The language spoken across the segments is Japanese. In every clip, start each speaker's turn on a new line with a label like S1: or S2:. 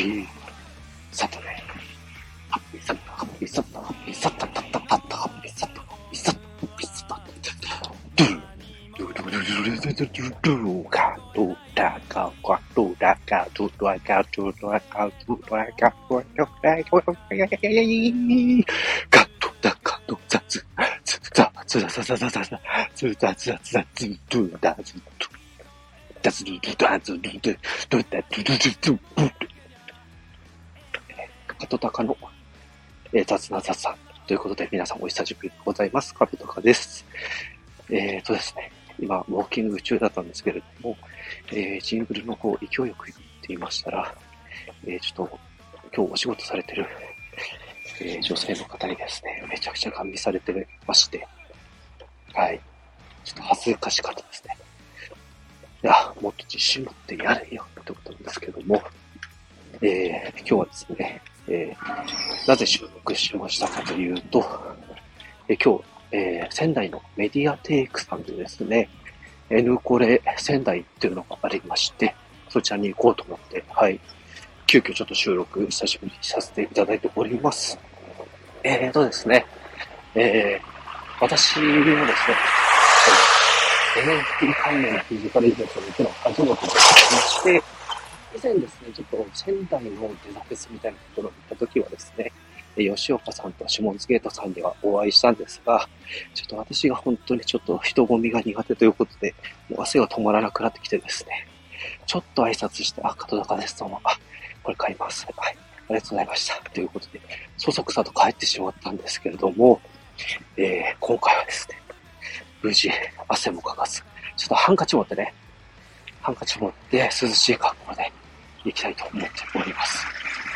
S1: ピーサタデー。ハッピーサタ、ハッピーサタ、ハッピーサタ、タッタタッタ、ハッピーサタ、ハッピーサタ、ハッピーサタ、ドゥドゥドゥドゥドゥドゥドゥドゥドゥカドゥダカカドゥダカドゥドゥカドゥドゥカドゥドゥカドゥドゥカドゥドゥカドゥダカドゥザズザズザザザザザザズザズザザズドゥダズドゥダズドゥダズドゥドゥドゥダドゥドゥドゥドゥカトタカとたかの、えー、雑な雑談ということで皆さんお久しぶりでございます。カトタカです。えーとですね、今、ウォーキング中だったんですけれども、えー、ジングルの方、勢いよく言っていましたら、えー、ちょっと、今日お仕事されてる、えー、女性の方にですね、めちゃくちゃガン見されてまして、はい。ちょっと恥ずかしかったですね。いや、もっと自信持ってやれよってことなんですけども、えー、今日はですね、えー、なぜ収録しましたかというと、えー今日、えー仙台のメディアテイクさんでですね、N コレ仙台っていうのがありまして、そちらに行こうと思って、はい、急遽ちょっと収録久しぶりにさせていただいております。えーとですね、えー、私もですね、その NFT 関連のフィジカルイベントに行くのは初めてでございまして、前ですね、ちょっと仙台のデザフェスみたいなところに行った時はですね、吉岡さんとシモンズゲートさんにはお会いしたんですが、ちょっと私が本当にちょっと人混みが苦手ということで、もう汗が止まらなくなってきてですね、ちょっと挨拶して、あ、門高です、どうも、あ、これ買います。はい、ありがとうございました。ということで、そそくさと帰ってしまったんですけれども、えー今回はですね、無事、汗もかかず、ちょっとハンカチ持ってね、ハンカチ持って涼しい格好で行きたいと思っております。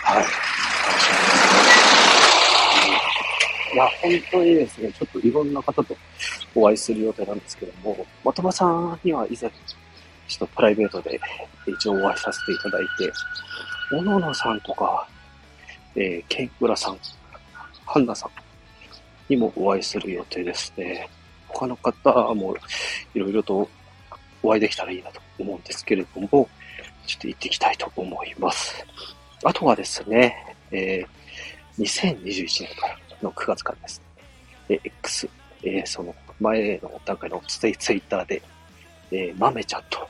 S1: はい。楽しみです。いや、本当にですね、ちょっといろんな方とお会いする予定なんですけども、的場さんには以前、ちょっとプライベートで一応お会いさせていただいて、小野野さんとか、えー、ケンブラさん、ハンナさんにもお会いする予定ですね。他の方もいろいろとお会いできたらいいなと思うんですけれども、ちょっと行ってきたいと思います。あとはですね、えー、2021年からの9月からですね、えー X、えーその前の段階のツイッターで、えー、まめちゃんと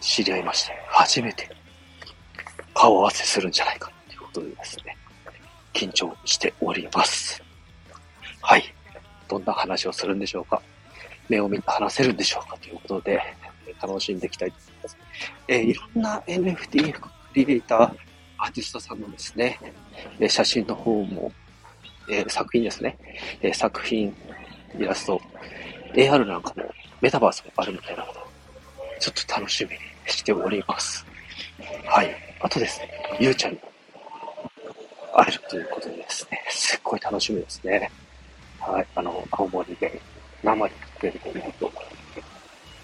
S1: 知り合いまして、初めて顔合わせするんじゃないかということでですね、緊張しております。はい。どんな話をするんでしょうか？目を見て話せるんでしょうかということで、楽しんでいきたいと思います。えーいろんな NFT クリエイター、アーティストさんのですね、え写真の方も、えー作品ですね、えー作品、イラスト、AR なんかも、メタバースもあるみたいなので、ちょっと楽しみにしております。はい。あとですね、ゆうちゃんに会えるということでですね、すっごい楽しみですね。はい。あの、青森で生で撮れると思うと、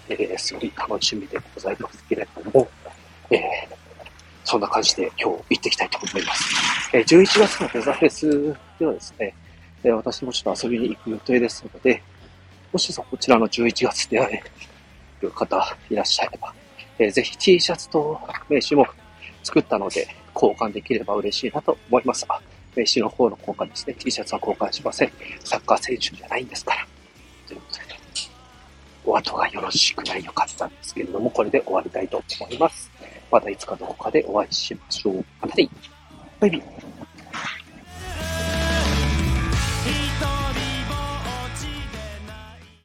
S1: えー、すごい楽しみでございますけれども、えー、そんな感じで今日行ってきたいと思います。えー、11月のデザフェスではですね、え私もちょっと遊びに行く予定ですので、もしそこちらの11月で会える方いらっしゃれば、えーぜひ T シャツと名刺も作ったので交換できれば嬉しいなと思います。あ名刺の方の交換ですね。T シャツは交換しません。サッカー選手じゃないんですから。と、がよろしくないのかってたんですけれども、これで終わりたいと思います。またいつかどこかでお会いしましょう。またね。バイビー。